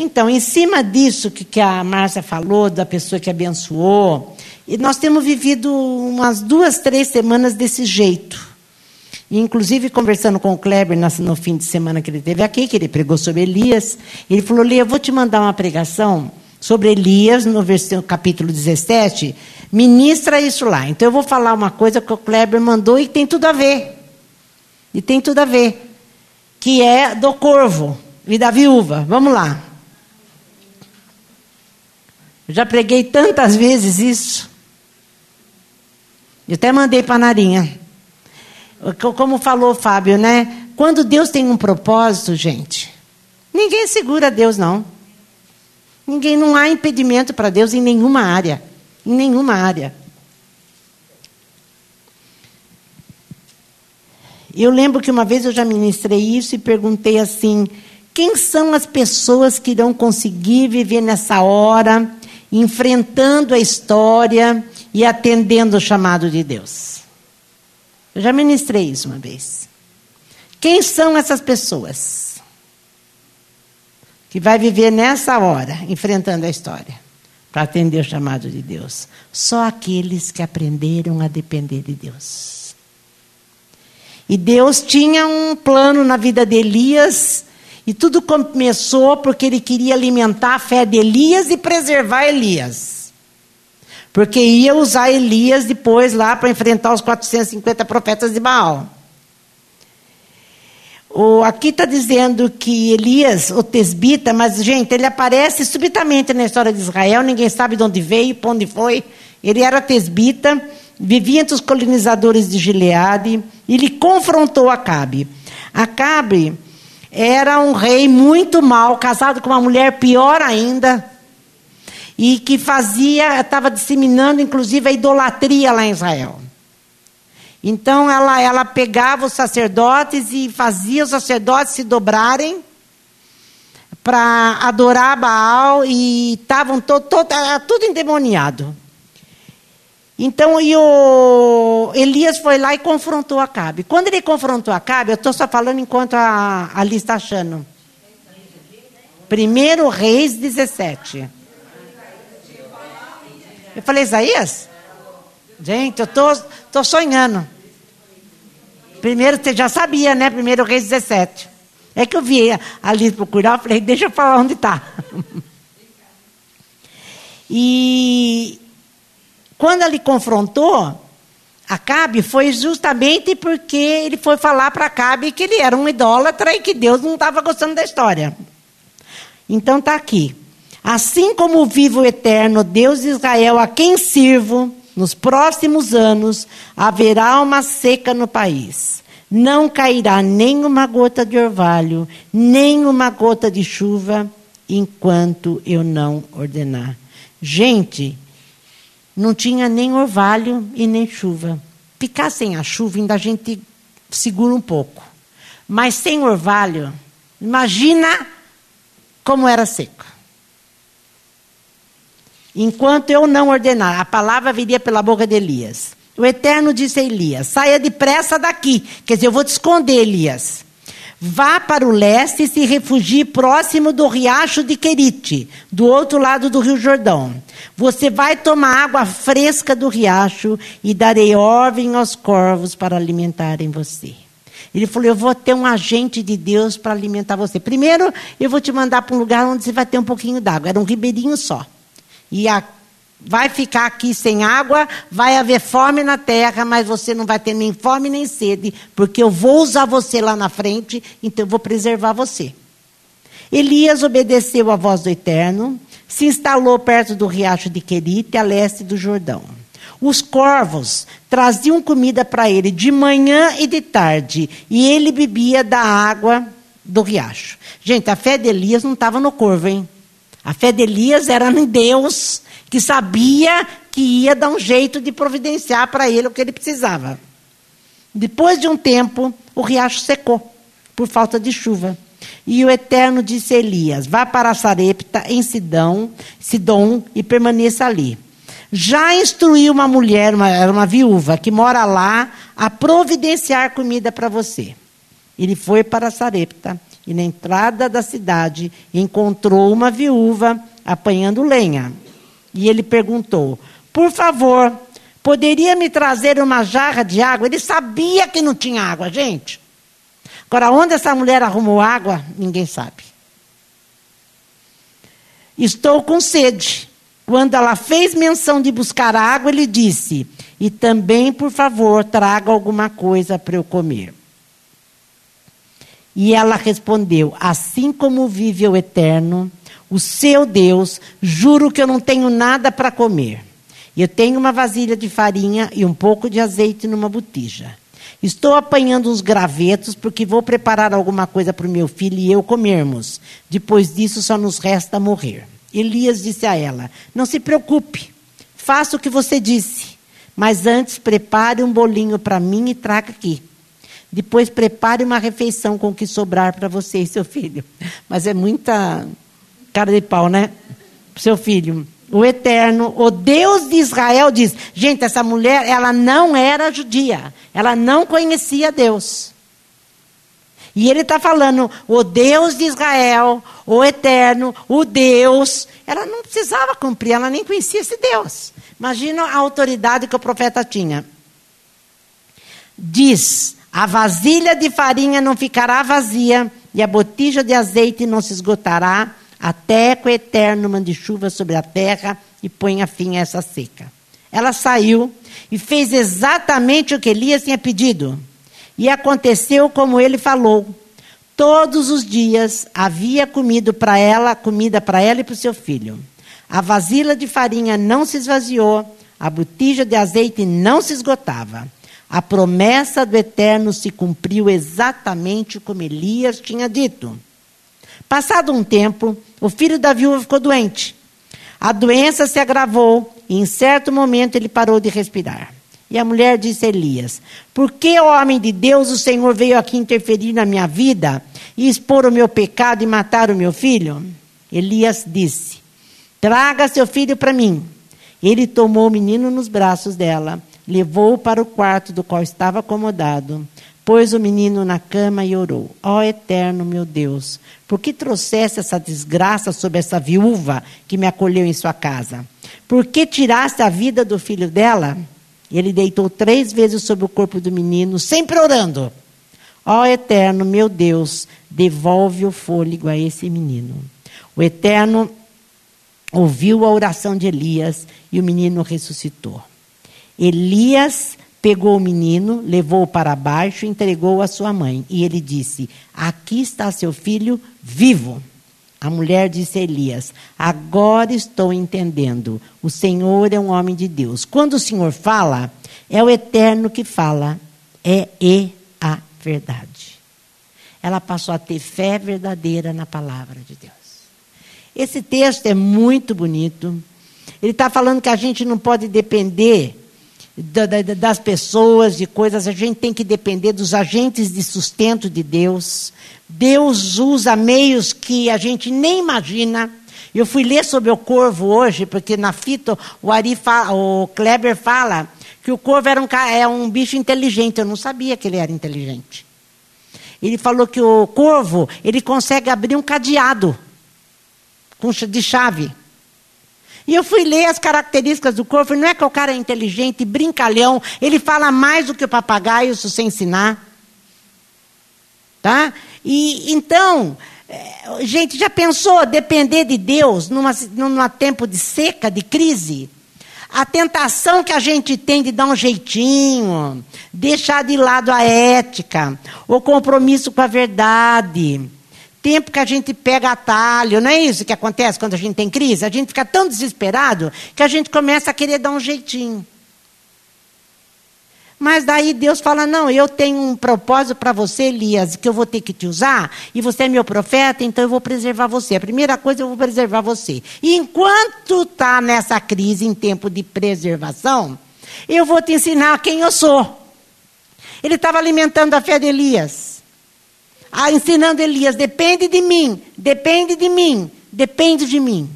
Então, em cima disso que, que a Márcia falou, da pessoa que abençoou, nós temos vivido umas duas, três semanas desse jeito. Inclusive, conversando com o Kleber no fim de semana que ele teve aqui, que ele pregou sobre Elias, ele falou: Lia, eu vou te mandar uma pregação sobre Elias, no capítulo 17, ministra isso lá. Então, eu vou falar uma coisa que o Kleber mandou e tem tudo a ver. E tem tudo a ver. Que é do corvo e da viúva. Vamos lá. Eu já preguei tantas vezes isso. Eu até mandei para a Narinha. Como falou o Fábio, né? Quando Deus tem um propósito, gente, ninguém segura Deus, não. Ninguém, não há impedimento para Deus em nenhuma área. Em nenhuma área. Eu lembro que uma vez eu já ministrei isso e perguntei assim: quem são as pessoas que irão conseguir viver nessa hora enfrentando a história e atendendo o chamado de Deus. Eu já ministrei isso uma vez. Quem são essas pessoas que vai viver nessa hora, enfrentando a história, para atender o chamado de Deus? Só aqueles que aprenderam a depender de Deus. E Deus tinha um plano na vida de Elias e tudo começou porque ele queria alimentar a fé de Elias e preservar Elias. Porque ia usar Elias depois lá para enfrentar os 450 profetas de Baal. O, aqui está dizendo que Elias, o tesbita, mas, gente, ele aparece subitamente na história de Israel, ninguém sabe de onde veio, para onde foi. Ele era tesbita, vivia entre os colonizadores de Gileade, e ele confrontou Acabe. Acabe era um rei muito mal, casado com uma mulher pior ainda, e que fazia, estava disseminando inclusive a idolatria lá em Israel. Então ela, ela pegava os sacerdotes e fazia os sacerdotes se dobrarem para adorar Baal e estavam todo, todo, tudo endemoniado. Então, e o Elias foi lá e confrontou Acabe. Quando ele confrontou Acabe, eu estou só falando enquanto a, a está achando. Primeiro Reis 17. Eu falei, Isaías? Gente, eu tô, tô sonhando. Primeiro, você já sabia, né? Primeiro Reis 17. É que eu vi ali procurar, eu falei, deixa eu falar onde está. e quando ele confrontou Acabe, foi justamente porque ele foi falar para Acabe que ele era um idólatra e que Deus não estava gostando da história. Então está aqui. Assim como vivo o eterno Deus de Israel, a quem sirvo, nos próximos anos haverá uma seca no país. Não cairá nem uma gota de orvalho, nem uma gota de chuva, enquanto eu não ordenar. Gente, não tinha nem orvalho e nem chuva. Ficar sem a chuva ainda a gente segura um pouco. Mas sem orvalho, imagina como era seco. Enquanto eu não ordenar, a palavra viria pela boca de Elias. O Eterno disse a Elias: saia depressa daqui. Quer dizer, eu vou te esconder, Elias. Vá para o leste e se refugie próximo do riacho de Querite, do outro lado do Rio Jordão. Você vai tomar água fresca do riacho e darei ordem aos corvos para alimentarem você. Ele falou: Eu vou ter um agente de Deus para alimentar você. Primeiro, eu vou te mandar para um lugar onde você vai ter um pouquinho d'água. Era um ribeirinho só. E a vai ficar aqui sem água, vai haver fome na terra, mas você não vai ter nem fome nem sede, porque eu vou usar você lá na frente, então eu vou preservar você. Elias obedeceu à voz do Eterno, se instalou perto do riacho de Querite, a leste do Jordão. Os corvos traziam comida para ele de manhã e de tarde, e ele bebia da água do riacho. Gente, a fé de Elias não estava no corvo, hein? A fé de Elias era em Deus, que sabia que ia dar um jeito de providenciar para ele o que ele precisava. Depois de um tempo, o riacho secou, por falta de chuva. E o Eterno disse a Elias: Vá para Sarepta, em Sidão, Sidom, e permaneça ali. Já instruiu uma mulher, uma, era uma viúva, que mora lá, a providenciar comida para você. Ele foi para Sarepta e na entrada da cidade encontrou uma viúva apanhando lenha. E ele perguntou: Por favor, poderia me trazer uma jarra de água? Ele sabia que não tinha água, gente. Agora, onde essa mulher arrumou água, ninguém sabe. Estou com sede. Quando ela fez menção de buscar água, ele disse: E também, por favor, traga alguma coisa para eu comer. E ela respondeu: Assim como vive o Eterno, o seu Deus, juro que eu não tenho nada para comer. Eu tenho uma vasilha de farinha e um pouco de azeite numa botija. Estou apanhando uns gravetos porque vou preparar alguma coisa para o meu filho e eu comermos. Depois disso, só nos resta morrer. Elias disse a ela: Não se preocupe, faça o que você disse, mas antes prepare um bolinho para mim e traga aqui. Depois prepare uma refeição com o que sobrar para você e seu filho. Mas é muita cara de pau, né? Seu filho. O Eterno, o Deus de Israel diz: gente, essa mulher, ela não era judia. Ela não conhecia Deus. E ele está falando, o Deus de Israel, o Eterno, o Deus. Ela não precisava cumprir, ela nem conhecia esse Deus. Imagina a autoridade que o profeta tinha. Diz: a vasilha de farinha não ficará vazia, e a botija de azeite não se esgotará, até que o Eterno mande chuva sobre a terra e ponha fim a essa seca. Ela saiu e fez exatamente o que Elias tinha pedido. E aconteceu como ele falou. Todos os dias havia comido para ela, comida para ela e para o seu filho. A vasilha de farinha não se esvaziou, a botija de azeite não se esgotava. A promessa do Eterno se cumpriu exatamente como Elias tinha dito. Passado um tempo, o filho da viúva ficou doente. A doença se agravou e, em certo momento, ele parou de respirar. E a mulher disse a Elias: Por que, homem de Deus, o Senhor veio aqui interferir na minha vida e expor o meu pecado e matar o meu filho? Elias disse: Traga seu filho para mim. Ele tomou o menino nos braços dela levou-o para o quarto do qual estava acomodado, pôs o menino na cama e orou: Ó oh, eterno meu Deus, por que trouxeste essa desgraça sobre essa viúva que me acolheu em sua casa? Por que tiraste a vida do filho dela? Ele deitou três vezes sobre o corpo do menino, sempre orando. Ó oh, eterno meu Deus, devolve o fôlego a esse menino. O eterno ouviu a oração de Elias e o menino ressuscitou. Elias pegou o menino, levou-o para baixo entregou-o à sua mãe. E ele disse: Aqui está seu filho vivo. A mulher disse a Elias: Agora estou entendendo. O Senhor é um homem de Deus. Quando o Senhor fala, é o eterno que fala. É e a verdade. Ela passou a ter fé verdadeira na palavra de Deus. Esse texto é muito bonito. Ele está falando que a gente não pode depender das pessoas, de coisas, a gente tem que depender dos agentes de sustento de Deus. Deus usa meios que a gente nem imagina. Eu fui ler sobre o corvo hoje, porque na fita o, Ari fala, o Kleber fala que o corvo era um, é um bicho inteligente. Eu não sabia que ele era inteligente. Ele falou que o corvo ele consegue abrir um cadeado de chave. E eu fui ler as características do corvo, não é que o cara é inteligente, brincalhão, ele fala mais do que o papagaio se você ensinar. Tá? E então, é, gente, já pensou depender de Deus numa, num tempo de seca, de crise? A tentação que a gente tem de dar um jeitinho, deixar de lado a ética, o compromisso com a verdade tempo que a gente pega atalho, não é isso que acontece quando a gente tem crise? A gente fica tão desesperado que a gente começa a querer dar um jeitinho. Mas daí Deus fala: Não, eu tenho um propósito para você, Elias, que eu vou ter que te usar, e você é meu profeta, então eu vou preservar você. A primeira coisa, eu vou preservar você. E enquanto está nessa crise, em tempo de preservação, eu vou te ensinar quem eu sou. Ele estava alimentando a fé de Elias ah, ensinando Elias: depende de mim, depende de mim, depende de mim.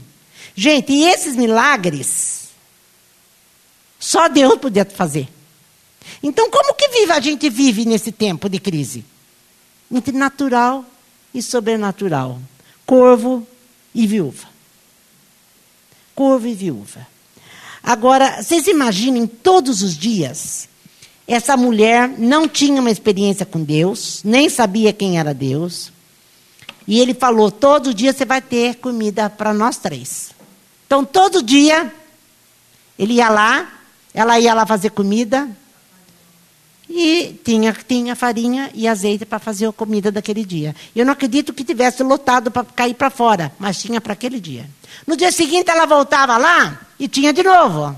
Gente, e esses milagres, só Deus podia fazer. Então, como que vive, a gente vive nesse tempo de crise? Entre natural e sobrenatural. Corvo e viúva. Corvo e viúva. Agora, vocês imaginem todos os dias, essa mulher não tinha uma experiência com Deus, nem sabia quem era Deus. E ele falou: todo dia você vai ter comida para nós três. Então, todo dia, ele ia lá, ela ia lá fazer comida, e tinha, tinha farinha e azeite para fazer a comida daquele dia. Eu não acredito que tivesse lotado para cair para fora, mas tinha para aquele dia. No dia seguinte ela voltava lá e tinha de novo.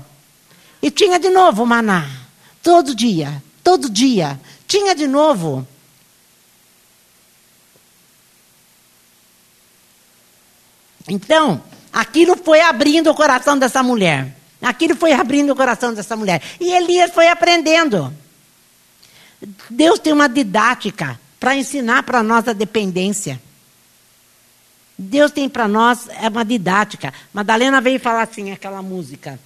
E tinha de novo maná. Todo dia, todo dia. Tinha de novo. Então, aquilo foi abrindo o coração dessa mulher. Aquilo foi abrindo o coração dessa mulher. E Elias foi aprendendo. Deus tem uma didática para ensinar para nós a dependência. Deus tem para nós é uma didática. Madalena veio falar assim, aquela música.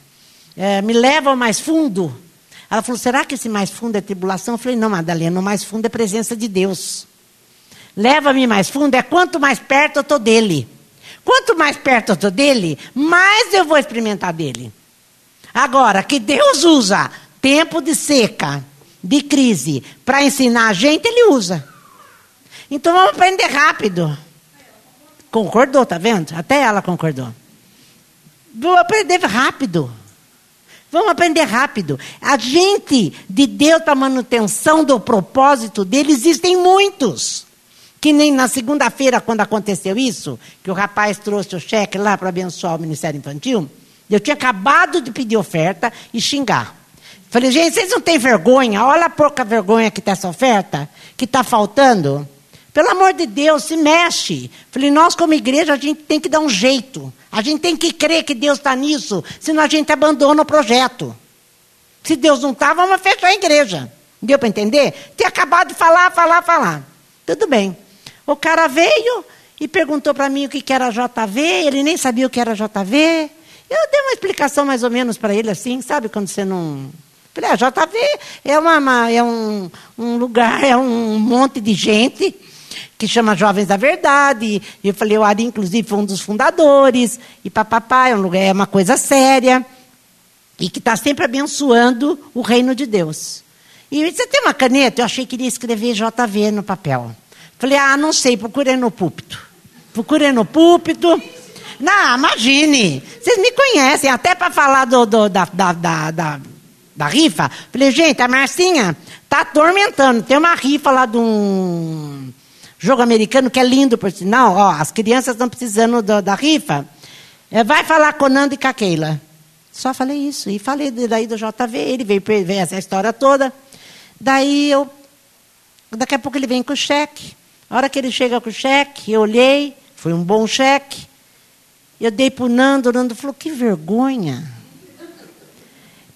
É, me leva ao mais fundo. Ela falou: será que esse mais fundo é tribulação? Eu falei: não, Madalena, o mais fundo é presença de Deus. Leva-me mais fundo é quanto mais perto eu estou dele. Quanto mais perto eu estou dele, mais eu vou experimentar dele. Agora, que Deus usa tempo de seca, de crise para ensinar a gente, ele usa. Então vamos aprender rápido. Concordou, tá vendo? Até ela concordou. Vamos aprender rápido. Vamos aprender rápido. A gente de Deus para manutenção do propósito dele existem muitos. Que nem na segunda-feira, quando aconteceu isso, que o rapaz trouxe o cheque lá para abençoar o Ministério Infantil, eu tinha acabado de pedir oferta e xingar. Falei, gente, vocês não têm vergonha? Olha a pouca vergonha que está essa oferta, que está faltando. Pelo amor de Deus, se mexe. Falei, nós como igreja, a gente tem que dar um jeito. A gente tem que crer que Deus está nisso, senão a gente abandona o projeto. Se Deus não está, vamos fechar a igreja. Deu para entender? Tem acabado de falar, falar, falar. Tudo bem. O cara veio e perguntou para mim o que era JV, ele nem sabia o que era JV. Eu dei uma explicação mais ou menos para ele assim, sabe quando você não Falei, a JV é, uma, uma, é um, um lugar, é um monte de gente que chama Jovens da Verdade. E eu falei, o Ari, inclusive, foi um dos fundadores. E papapá, é, um lugar, é uma coisa séria. E que está sempre abençoando o reino de Deus. E você tem uma caneta? Eu achei que iria escrever JV no papel. Falei, ah, não sei, procurei no púlpito. Procurei no púlpito. Não, imagine. Vocês me conhecem, até para falar do, do da, da, da, da da rifa. Falei, gente, a Marcinha tá atormentando. Tem uma rifa lá de um jogo americano que é lindo, por sinal. Ó, as crianças estão precisando do, da rifa. É, vai falar com Nando e com a Keila. Só falei isso. E falei daí do JV. Ele veio ver essa história toda. Daí eu. Daqui a pouco ele vem com o cheque. A hora que ele chega com o cheque, eu olhei. Foi um bom cheque. Eu dei para o Nando. O Nando falou: que vergonha.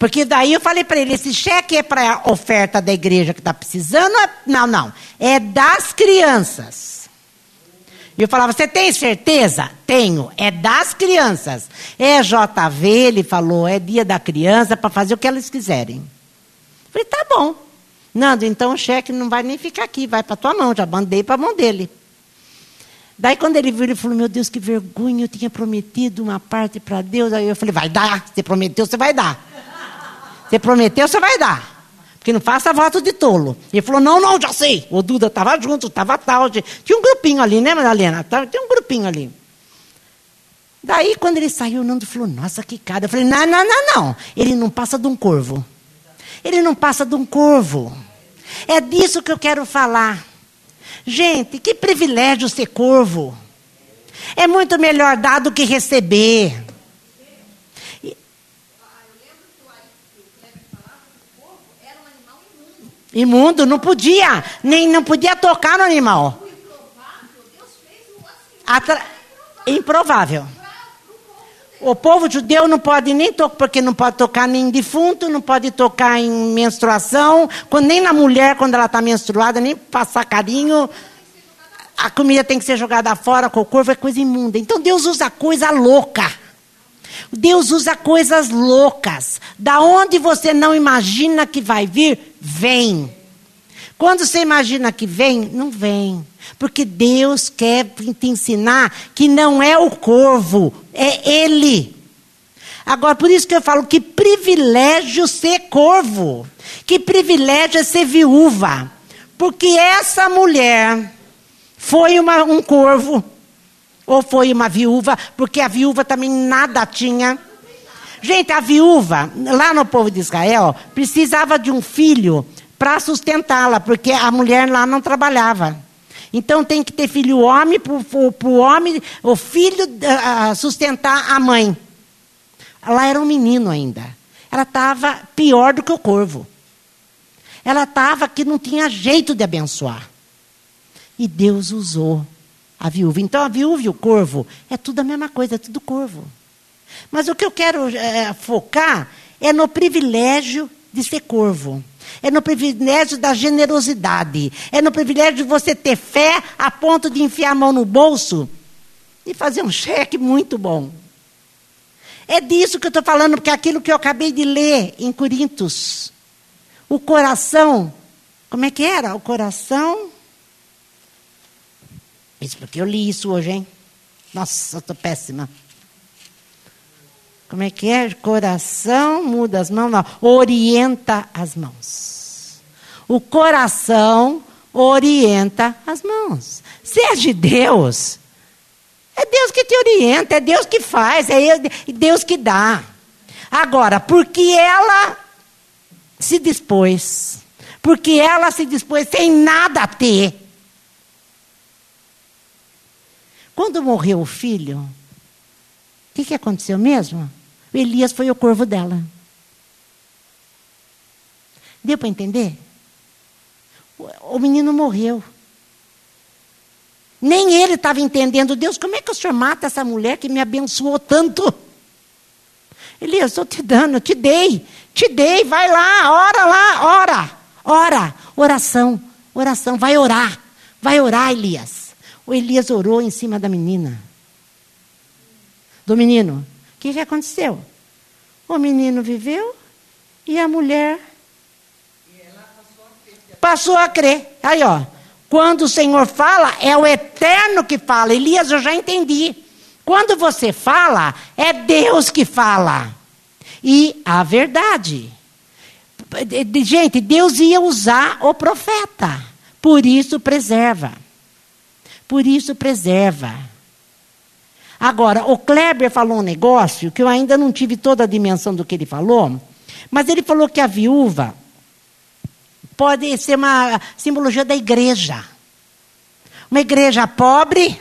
Porque daí eu falei para ele: esse cheque é para oferta da igreja que está precisando? É, não, não. É das crianças. E eu falava: você tem certeza? Tenho. É das crianças. É JV, ele falou, é dia da criança para fazer o que elas quiserem. Eu falei: tá bom. Nando, então o cheque não vai nem ficar aqui, vai para tua mão. Já mandei para a mão dele. Daí, quando ele viu, ele falou: Meu Deus, que vergonha, eu tinha prometido uma parte para Deus. Aí eu falei: Vai dar, você prometeu, você vai dar. Você prometeu, você vai dar. Porque não faça voto de tolo. Ele falou, não, não, já sei. O Duda estava junto, estava tal. Tinha um grupinho ali, né, Madalena? Tinha um grupinho ali. Daí, quando ele saiu, o Nando falou, nossa, que cara. Eu falei, não, não, não, não. Ele não passa de um corvo. Ele não passa de um corvo. É disso que eu quero falar. Gente, que privilégio ser corvo. É muito melhor dar do que receber. Imundo, não podia, nem não podia tocar no animal. Atra... Improvável. O povo judeu não pode nem tocar, porque não pode tocar nem em defunto, não pode tocar em menstruação, nem na mulher quando ela está menstruada, nem passar carinho. A comida tem que ser jogada fora, corpo é coisa imunda. Então Deus usa coisa louca. Deus usa coisas loucas. Da onde você não imagina que vai vir, vem. Quando você imagina que vem, não vem. Porque Deus quer te ensinar que não é o corvo, é Ele. Agora, por isso que eu falo que privilégio ser corvo. Que privilégio é ser viúva. Porque essa mulher foi uma, um corvo. Ou foi uma viúva, porque a viúva também nada tinha. Gente, a viúva, lá no povo de Israel, precisava de um filho para sustentá-la, porque a mulher lá não trabalhava. Então tem que ter filho homem para o homem, o filho uh, sustentar a mãe. Ela era um menino ainda. Ela estava pior do que o corvo. Ela estava que não tinha jeito de abençoar. E Deus usou a viúva. Então a viúva e o corvo é tudo a mesma coisa, é tudo corvo. Mas o que eu quero é, focar é no privilégio de ser corvo. É no privilégio da generosidade. É no privilégio de você ter fé a ponto de enfiar a mão no bolso e fazer um cheque muito bom. É disso que eu estou falando, porque é aquilo que eu acabei de ler em Corintos. O coração, como é que era? O coração. Isso porque eu li isso hoje, hein? Nossa, eu estou péssima. Como é que é? Coração muda as mãos, não. Orienta as mãos. O coração orienta as mãos. Se é de Deus, é Deus que te orienta, é Deus que faz, é Deus que dá. Agora, porque ela se dispôs, porque ela se dispôs sem nada a ter. Quando morreu o filho, o que, que aconteceu mesmo? Elias foi o corvo dela. Deu para entender? O menino morreu. Nem ele estava entendendo, Deus, como é que o senhor mata essa mulher que me abençoou tanto? Elias, estou te dando, te dei, te dei, vai lá, ora lá, ora, ora, oração, oração, vai orar, vai orar, Elias. O Elias orou em cima da menina. Do menino. Que, que aconteceu? O menino viveu e a mulher passou a crer. Aí, ó. Quando o Senhor fala, é o eterno que fala. Elias, eu já entendi. Quando você fala, é Deus que fala. E a verdade. Gente, Deus ia usar o profeta. Por isso preserva. Por isso preserva. Agora, o Kleber falou um negócio que eu ainda não tive toda a dimensão do que ele falou, mas ele falou que a viúva pode ser uma simbologia da igreja. Uma igreja pobre,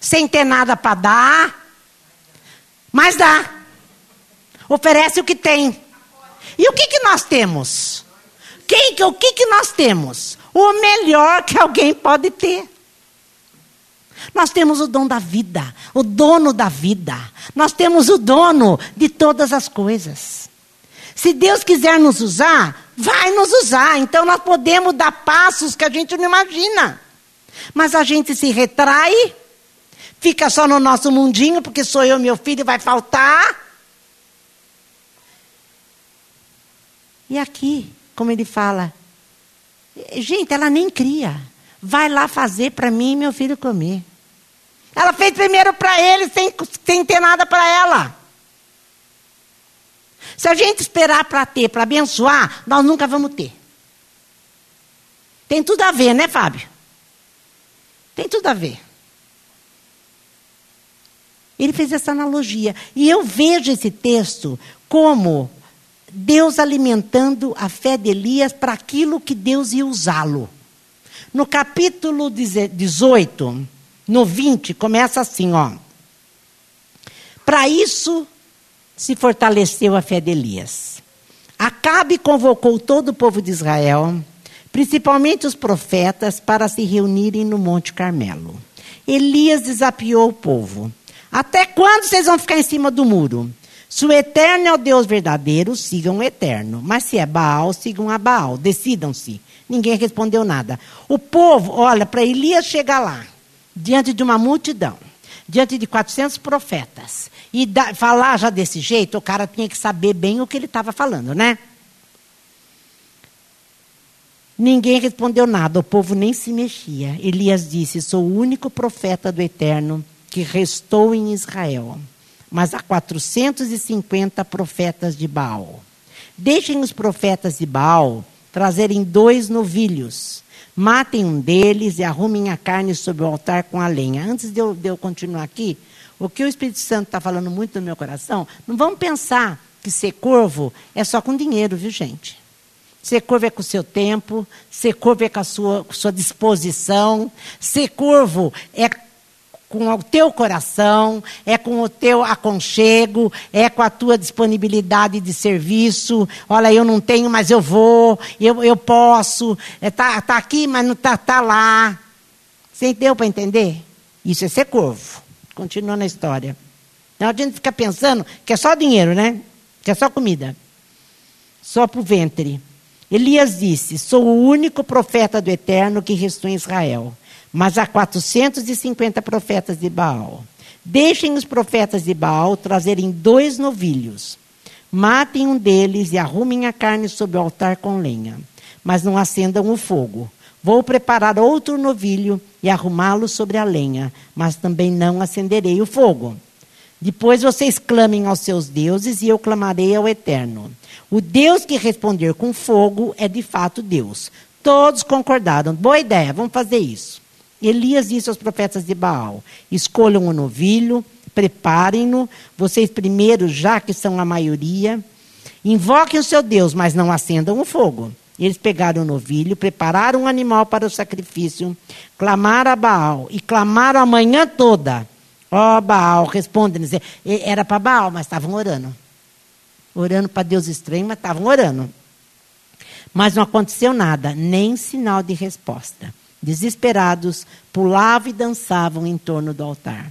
sem ter nada para dar, mas dá. Oferece o que tem. E o que, que nós temos? Quem, o que, que nós temos? O melhor que alguém pode ter. Nós temos o dom da vida, o dono da vida. Nós temos o dono de todas as coisas. Se Deus quiser nos usar, vai nos usar. Então nós podemos dar passos que a gente não imagina. Mas a gente se retrai, fica só no nosso mundinho, porque sou eu, meu filho, vai faltar. E aqui, como ele fala, gente, ela nem cria. Vai lá fazer para mim e meu filho comer. Ela fez primeiro para ele, sem, sem ter nada para ela. Se a gente esperar para ter, para abençoar, nós nunca vamos ter. Tem tudo a ver, né, Fábio? Tem tudo a ver. Ele fez essa analogia. E eu vejo esse texto como Deus alimentando a fé de Elias para aquilo que Deus ia usá-lo. No capítulo 18, no 20, começa assim, ó. Para isso se fortaleceu a fé de Elias. Acabe convocou todo o povo de Israel, principalmente os profetas, para se reunirem no Monte Carmelo. Elias desafiou o povo. Até quando vocês vão ficar em cima do muro? Se o eterno é o Deus verdadeiro, sigam o eterno. Mas se é Baal, sigam a Baal. Decidam-se. Ninguém respondeu nada. O povo, olha, para Elias chegar lá, diante de uma multidão, diante de 400 profetas, e da, falar já desse jeito, o cara tinha que saber bem o que ele estava falando, né? Ninguém respondeu nada, o povo nem se mexia. Elias disse: Sou o único profeta do Eterno que restou em Israel. Mas há 450 profetas de Baal. Deixem os profetas de Baal trazerem dois novilhos. Matem um deles e arrumem a carne sobre o altar com a lenha. Antes de eu, de eu continuar aqui, o que o Espírito Santo está falando muito no meu coração, não vamos pensar que ser corvo é só com dinheiro, viu, gente? Ser corvo é com o seu tempo, ser corvo é com a sua, com sua disposição, ser corvo é com o teu coração, é com o teu aconchego, é com a tua disponibilidade de serviço. Olha, eu não tenho, mas eu vou, eu, eu posso. Está é, tá, tá aqui, mas não está tá lá. Você deu para entender? Isso é ser corvo. Continuando a história. Então a gente fica pensando que é só dinheiro, né? Que é só comida. Só para o ventre. Elias disse: Sou o único profeta do Eterno que restou em Israel. Mas há 450 profetas de Baal. Deixem os profetas de Baal trazerem dois novilhos. Matem um deles e arrumem a carne sobre o altar com lenha. Mas não acendam o fogo. Vou preparar outro novilho e arrumá-lo sobre a lenha, mas também não acenderei o fogo. Depois vocês clamem aos seus deuses e eu clamarei ao Eterno. O Deus que responder com fogo é de fato Deus. Todos concordaram. Boa ideia, vamos fazer isso. Elias disse aos profetas de Baal: escolham um novilho, preparem-no, vocês primeiro, já que são a maioria, invoquem o seu Deus, mas não acendam o fogo. Eles pegaram o novilho, prepararam um animal para o sacrifício, clamaram a Baal e clamaram a manhã toda. Ó oh, Baal, responde Era para Baal, mas estavam orando. Orando para Deus estranho, mas estavam orando. Mas não aconteceu nada, nem sinal de resposta. Desesperados, pulavam e dançavam em torno do altar.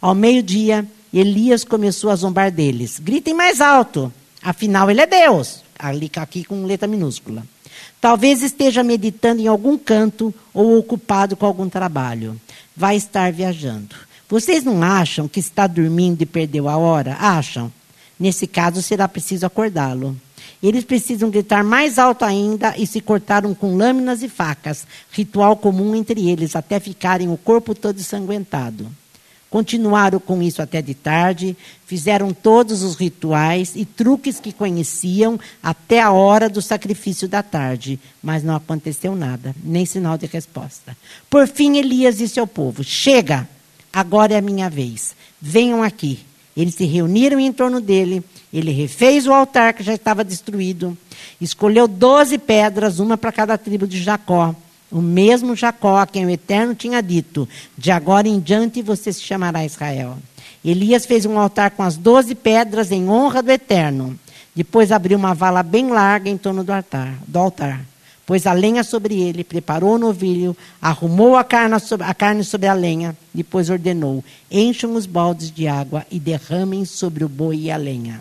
Ao meio-dia, Elias começou a zombar deles. Gritem mais alto, afinal ele é Deus. Ali, aqui com letra minúscula. Talvez esteja meditando em algum canto ou ocupado com algum trabalho. Vai estar viajando. Vocês não acham que está dormindo e perdeu a hora? Acham? Nesse caso, será preciso acordá-lo. Eles precisam gritar mais alto ainda e se cortaram com lâminas e facas, ritual comum entre eles, até ficarem o corpo todo ensanguentado. Continuaram com isso até de tarde, fizeram todos os rituais e truques que conheciam até a hora do sacrifício da tarde, mas não aconteceu nada, nem sinal de resposta. Por fim, Elias disse ao povo: Chega, agora é a minha vez, venham aqui. Eles se reuniram em torno dele ele refez o altar que já estava destruído, escolheu doze pedras, uma para cada tribo de Jacó. O mesmo Jacó, a quem o Eterno tinha dito: De agora em diante você se chamará Israel. Elias fez um altar com as doze pedras em honra do Eterno. Depois abriu uma vala bem larga em torno do altar. Do altar pôs a lenha sobre ele, preparou o novilho, arrumou a carne, sobre, a lenha, depois ordenou: encham os baldes de água e derramem sobre o boi e a lenha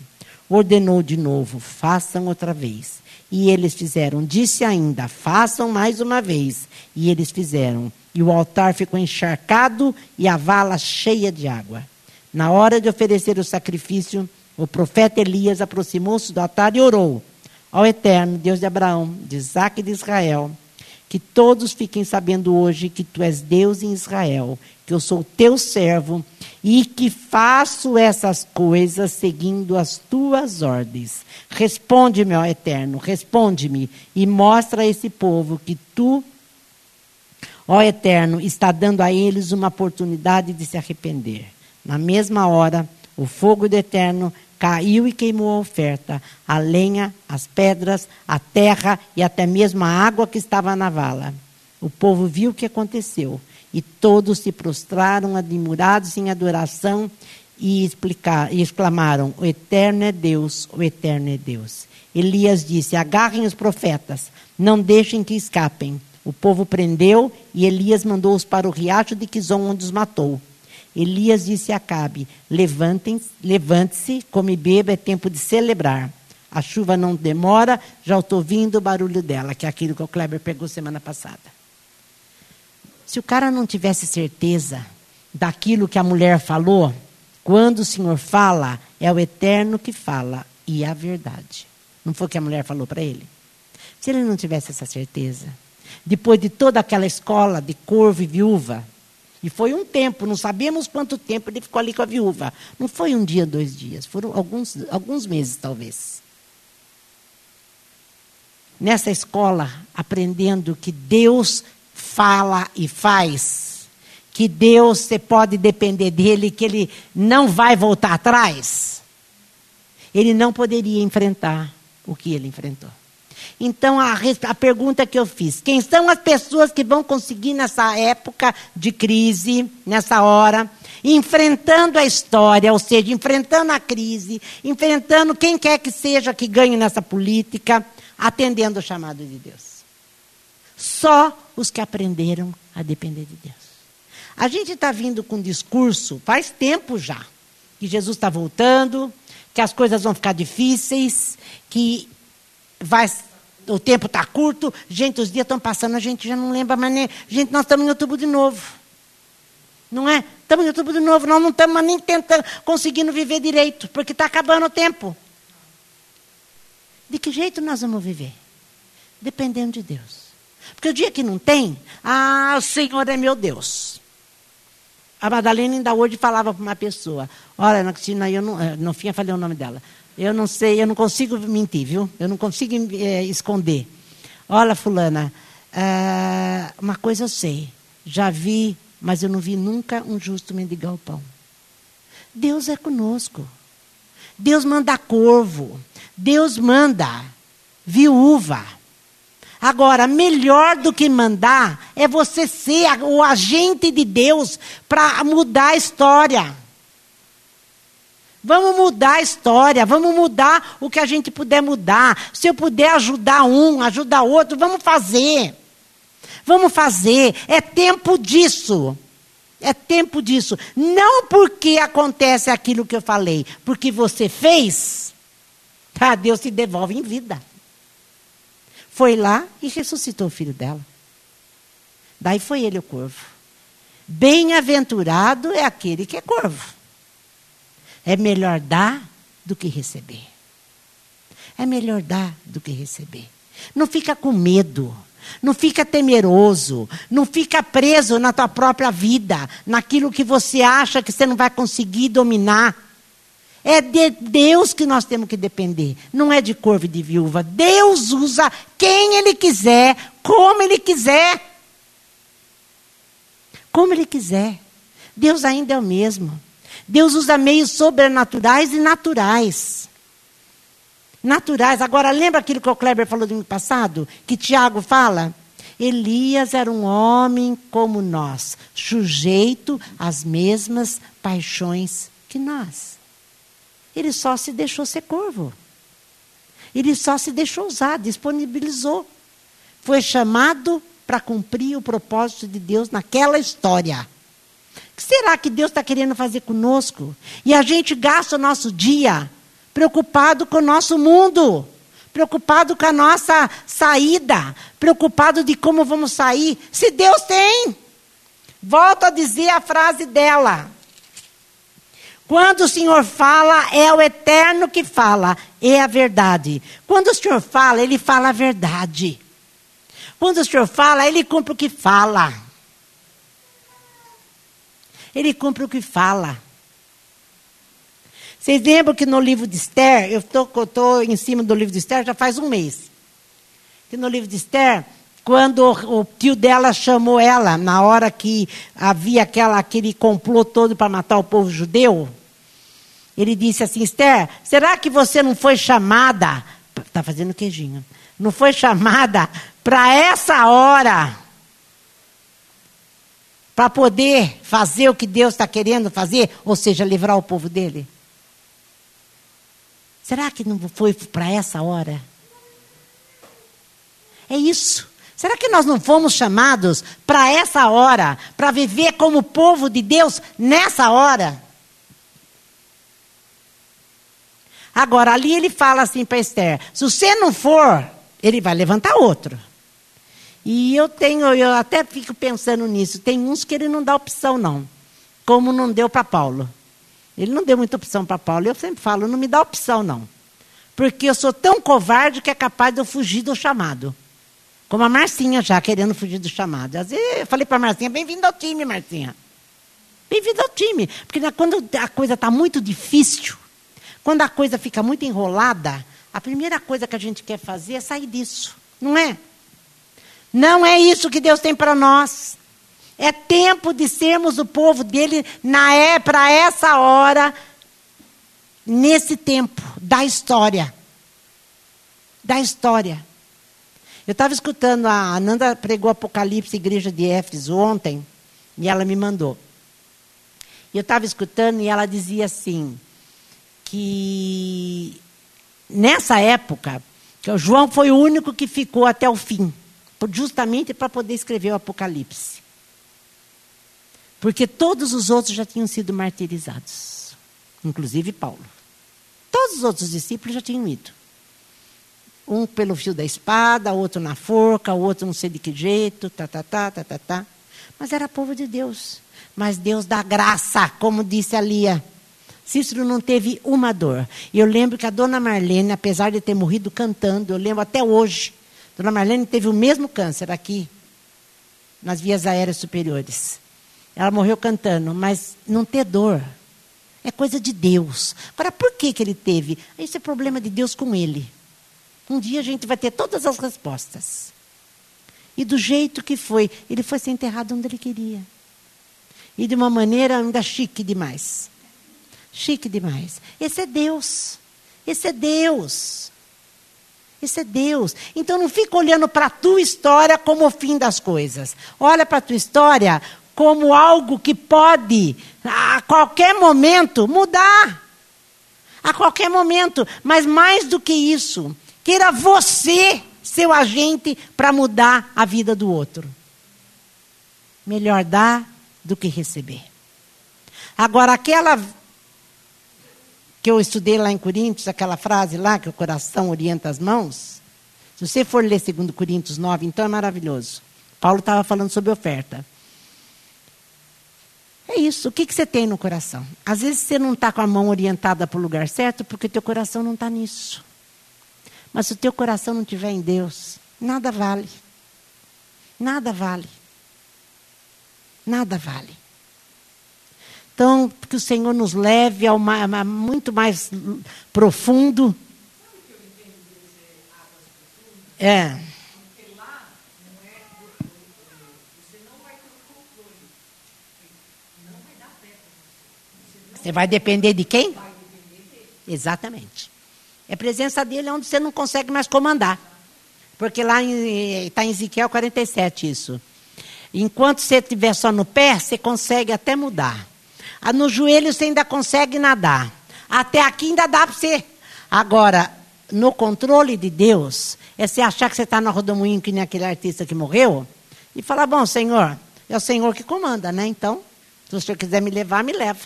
ordenou de novo: façam outra vez. E eles fizeram. Disse ainda: façam mais uma vez. E eles fizeram. E o altar ficou encharcado e a vala cheia de água. Na hora de oferecer o sacrifício, o profeta Elias aproximou-se do altar e orou ao Eterno, Deus de Abraão, de Isaac e de Israel que todos fiquem sabendo hoje que tu és Deus em Israel, que eu sou teu servo e que faço essas coisas seguindo as tuas ordens. Responde-me, ó Eterno, responde-me e mostra a esse povo que tu, ó Eterno, está dando a eles uma oportunidade de se arrepender. Na mesma hora, o fogo do Eterno caiu e queimou a oferta, a lenha, as pedras, a terra e até mesmo a água que estava na vala. O povo viu o que aconteceu e todos se prostraram admirados em adoração e, explicar, e exclamaram: O eterno é Deus, o eterno é Deus. Elias disse: Agarrem os profetas, não deixem que escapem. O povo prendeu e Elias mandou-os para o riacho de Quizon, onde os matou. Elias disse a Acabe: Levante-se, come e beba, é tempo de celebrar. A chuva não demora, já estou ouvindo o barulho dela, que é aquilo que o Kleber pegou semana passada. Se o cara não tivesse certeza daquilo que a mulher falou, quando o Senhor fala, é o eterno que fala e é a verdade. Não foi o que a mulher falou para ele? Se ele não tivesse essa certeza, depois de toda aquela escola de corvo e viúva, e foi um tempo, não sabemos quanto tempo ele ficou ali com a viúva. Não foi um dia, dois dias, foram alguns, alguns meses talvez. Nessa escola, aprendendo que Deus fala e faz, que Deus você pode depender dele, que ele não vai voltar atrás, ele não poderia enfrentar o que ele enfrentou. Então, a, a, pergunta que eu fiz: quem são as pessoas que vão conseguir nessa época de crise, nessa hora, enfrentando a história, ou seja, enfrentando a crise, enfrentando quem quer que seja que ganhe nessa política, atendendo o chamado de Deus? Só os que aprenderam a depender de Deus. A gente está vindo com um discurso, faz tempo já, que Jesus está voltando, que as coisas vão ficar difíceis, que vai, o tempo está curto, gente, os dias estão passando, a gente já não lembra mais nem. Gente, nós estamos em outubro de novo. Não é? Estamos em outubro de novo, nós não estamos nem tentando, conseguindo viver direito, porque está acabando o tempo. De que jeito nós vamos viver? Dependendo de Deus. Porque o dia que não tem, ah, o Senhor é meu Deus. A Madalena ainda hoje falava para uma pessoa: Olha, Cristina, eu não, eh, no fim eu falei o nome dela. Eu não sei, eu não consigo mentir, viu? Eu não consigo é, esconder. Olha, Fulana, uh, uma coisa eu sei. Já vi, mas eu não vi nunca um justo mendigar o pão. Deus é conosco. Deus manda corvo. Deus manda viúva. Agora, melhor do que mandar é você ser o agente de Deus para mudar a história. Vamos mudar a história, vamos mudar o que a gente puder mudar. Se eu puder ajudar um, ajudar outro, vamos fazer. Vamos fazer. É tempo disso. É tempo disso. Não porque acontece aquilo que eu falei, porque você fez, tá? Deus te devolve em vida. Foi lá e ressuscitou o filho dela. Daí foi ele o corvo. Bem-aventurado é aquele que é corvo. É melhor dar do que receber. É melhor dar do que receber. Não fica com medo. Não fica temeroso, não fica preso na tua própria vida, naquilo que você acha que você não vai conseguir dominar. É de Deus que nós temos que depender, não é de corvo e de viúva. Deus usa quem Ele quiser, como Ele quiser. Como Ele quiser. Deus ainda é o mesmo. Deus usa meios sobrenaturais e naturais. Naturais. Agora, lembra aquilo que o Kleber falou do ano passado? Que Tiago fala? Elias era um homem como nós, sujeito às mesmas paixões que nós. Ele só se deixou ser corvo. Ele só se deixou usar, disponibilizou. Foi chamado para cumprir o propósito de Deus naquela história. O que será que Deus está querendo fazer conosco? E a gente gasta o nosso dia preocupado com o nosso mundo, preocupado com a nossa saída, preocupado de como vamos sair. Se Deus tem, volto a dizer a frase dela. Quando o Senhor fala, é o eterno que fala, é a verdade. Quando o Senhor fala, ele fala a verdade. Quando o Senhor fala, ele cumpre o que fala. Ele cumpre o que fala. Vocês lembram que no livro de Esther, eu estou em cima do livro de Esther já faz um mês. Que no livro de Esther, quando o, o tio dela chamou ela, na hora que havia aquela, aquele complô todo para matar o povo judeu, ele disse assim: Esther, será que você não foi chamada? Está fazendo queijinho. Não foi chamada para essa hora para poder fazer o que Deus está querendo fazer, ou seja, livrar o povo dele? Será que não foi para essa hora? É isso. Será que nós não fomos chamados para essa hora, para viver como povo de Deus nessa hora? Agora, ali ele fala assim para Esther: se você não for, ele vai levantar outro. E eu tenho, eu até fico pensando nisso. Tem uns que ele não dá opção, não. Como não deu para Paulo. Ele não deu muita opção para Paulo. Eu sempre falo, não me dá opção, não. Porque eu sou tão covarde que é capaz de eu fugir do chamado. Como a Marcinha já querendo fugir do chamado. Às vezes eu falei para a Marcinha, bem-vindo ao time, Marcinha. Bem-vindo ao time. Porque quando a coisa está muito difícil, quando a coisa fica muito enrolada, a primeira coisa que a gente quer fazer é sair disso. Não é? Não é isso que Deus tem para nós. É tempo de sermos o povo dele na é para essa hora, nesse tempo da história. Da história. Eu estava escutando, a Ananda pregou Apocalipse, igreja de Éfeso, ontem, e ela me mandou. Eu estava escutando e ela dizia assim, que nessa época, que o João foi o único que ficou até o fim, justamente para poder escrever o Apocalipse. Porque todos os outros já tinham sido martirizados, inclusive Paulo. Todos os outros discípulos já tinham ido. Um pelo fio da espada, outro na forca, outro não sei de que jeito, tá, tá, tá, tá, tá, tá. Mas era povo de Deus. Mas Deus dá graça, como disse a Lia. Cícero não teve uma dor. E eu lembro que a dona Marlene, apesar de ter morrido cantando, eu lembro até hoje, dona Marlene teve o mesmo câncer aqui, nas vias aéreas superiores. Ela morreu cantando, mas não ter dor. É coisa de Deus. Agora, por que, que ele teve? Isso é problema de Deus com ele. Um dia a gente vai ter todas as respostas. E do jeito que foi, ele foi ser enterrado onde ele queria. E de uma maneira ainda chique demais. Chique demais. Esse é Deus. Esse é Deus. Esse é Deus. Então não fica olhando para a tua história como o fim das coisas. Olha para a tua história como algo que pode, a qualquer momento, mudar. A qualquer momento. Mas mais do que isso, Queira você ser o agente para mudar a vida do outro. Melhor dar do que receber. Agora, aquela que eu estudei lá em Coríntios, aquela frase lá, que o coração orienta as mãos. Se você for ler 2 Coríntios 9, então é maravilhoso. Paulo estava falando sobre oferta. É isso. O que, que você tem no coração? Às vezes você não está com a mão orientada para o lugar certo porque teu coração não está nisso. Mas se o teu coração não estiver em Deus, nada vale. Nada vale. Nada vale. Então, que o Senhor nos leve ao muito mais profundo. É. Você vai depender de quem? Exatamente. É presença dele onde você não consegue mais comandar. Porque lá está em, em Ezequiel 47 isso. Enquanto você estiver só no pé, você consegue até mudar. Ah, no joelho você ainda consegue nadar. Até aqui ainda dá para você. Agora, no controle de Deus, é você achar que você está no rodomoinho, que nem aquele artista que morreu, e falar: Bom, Senhor, é o Senhor que comanda, né? Então, se o Senhor quiser me levar, me leva.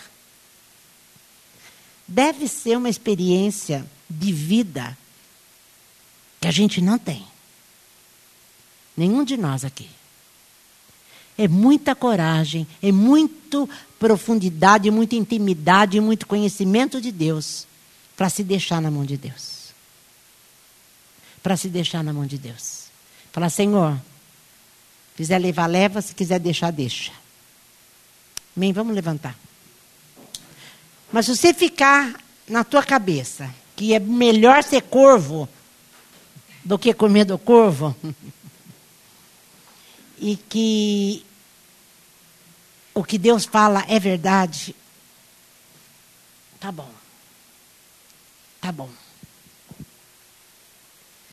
Deve ser uma experiência de vida que a gente não tem. Nenhum de nós aqui. É muita coragem, é muito profundidade, muita intimidade, muito conhecimento de Deus para se deixar na mão de Deus. Para se deixar na mão de Deus. Falar, Senhor, quiser levar, leva, se quiser deixar, deixa. Amém? Vamos levantar. Mas se você ficar na tua cabeça, que é melhor ser corvo do que comer do corvo. e que o que Deus fala é verdade. Tá bom. Tá bom.